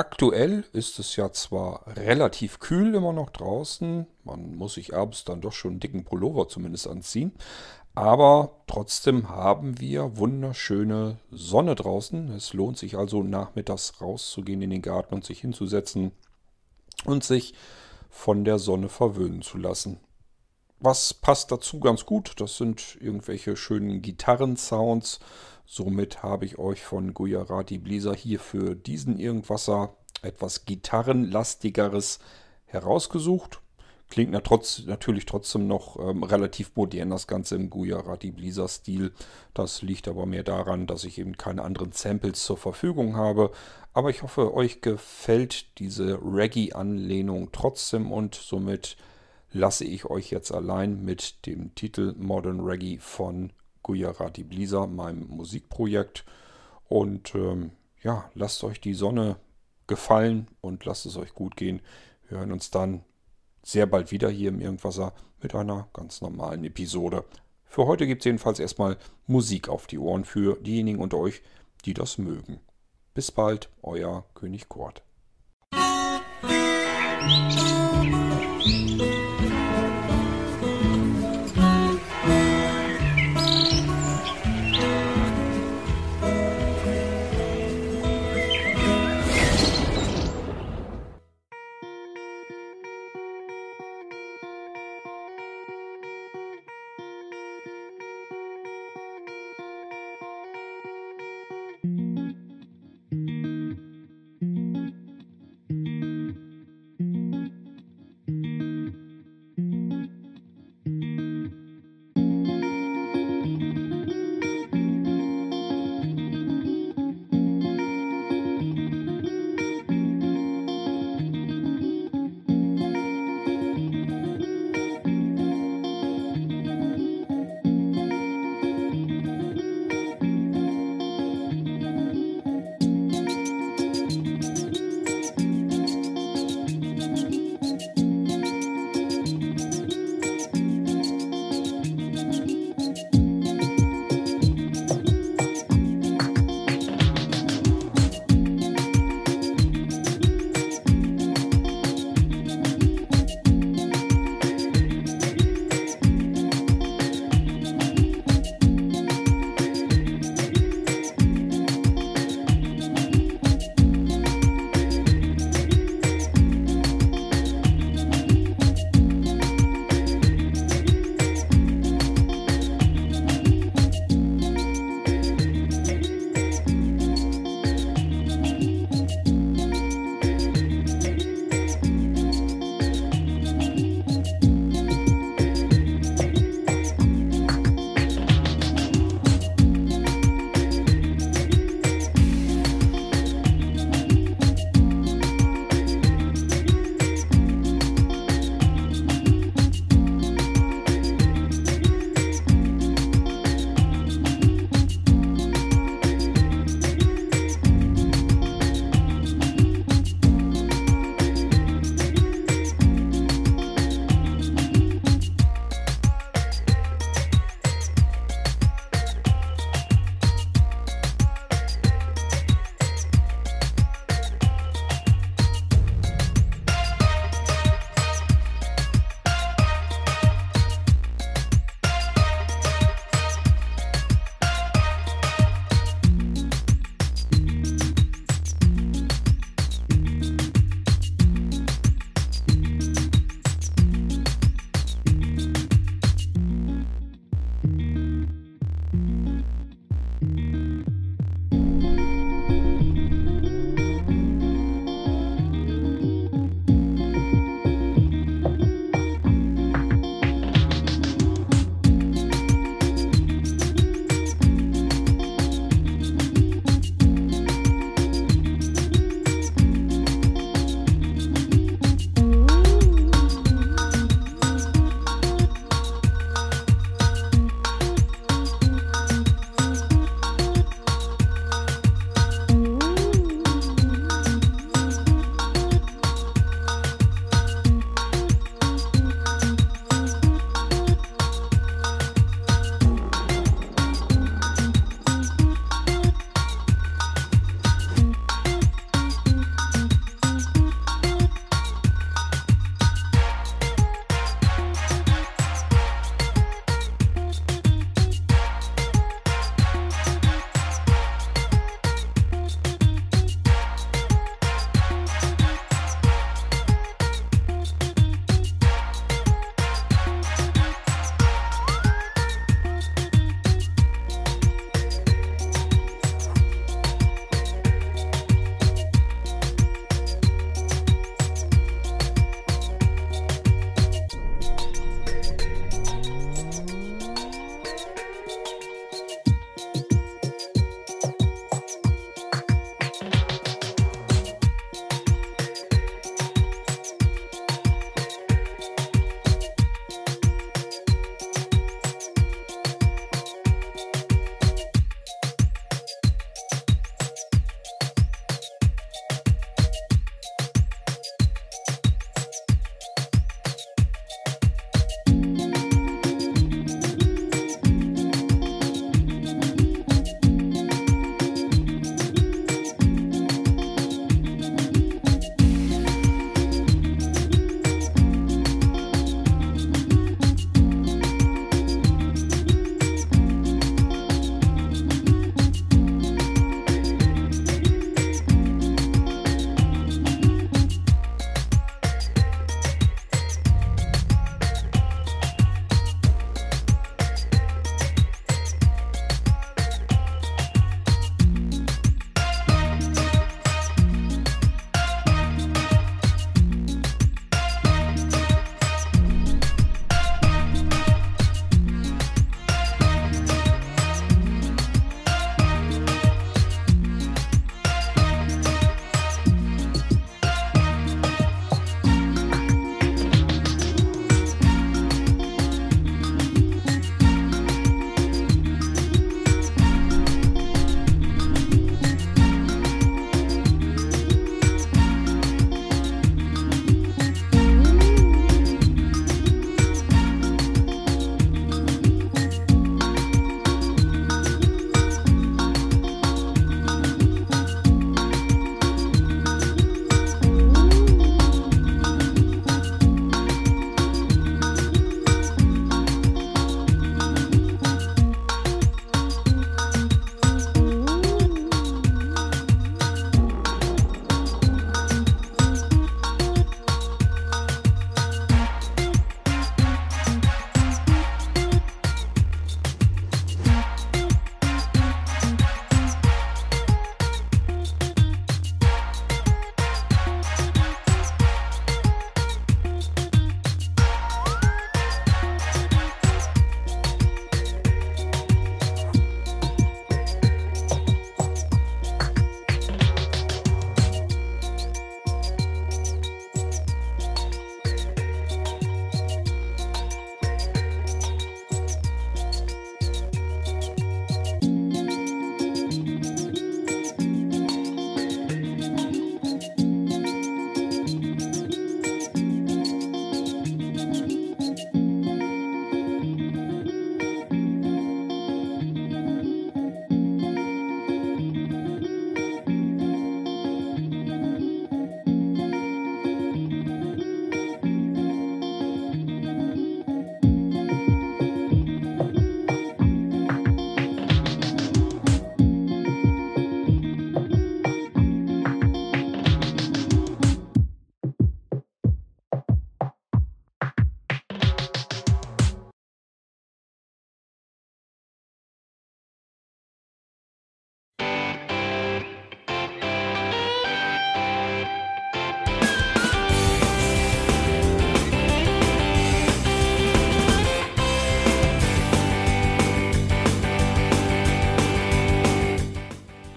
Aktuell ist es ja zwar relativ kühl immer noch draußen, man muss sich abends dann doch schon einen dicken Pullover zumindest anziehen, aber trotzdem haben wir wunderschöne Sonne draußen. Es lohnt sich also nachmittags rauszugehen in den Garten und sich hinzusetzen und sich von der Sonne verwöhnen zu lassen. Was passt dazu ganz gut? Das sind irgendwelche schönen Gitarrensounds. Somit habe ich euch von Gujarati Blizzard hier für diesen Irgendwasser etwas Gitarrenlastigeres herausgesucht. Klingt natürlich trotzdem noch ähm, relativ modern, das Ganze im Gujarati Blizzard Stil. Das liegt aber mehr daran, dass ich eben keine anderen Samples zur Verfügung habe. Aber ich hoffe, euch gefällt diese Reggae-Anlehnung trotzdem und somit lasse ich euch jetzt allein mit dem Titel Modern Reggae von Gujarati Blisa, meinem Musikprojekt. Und ähm, ja, lasst euch die Sonne gefallen und lasst es euch gut gehen. Wir hören uns dann sehr bald wieder hier im Irgendwasser mit einer ganz normalen Episode. Für heute gibt es jedenfalls erstmal Musik auf die Ohren für diejenigen unter euch, die das mögen. Bis bald, euer König Kurt.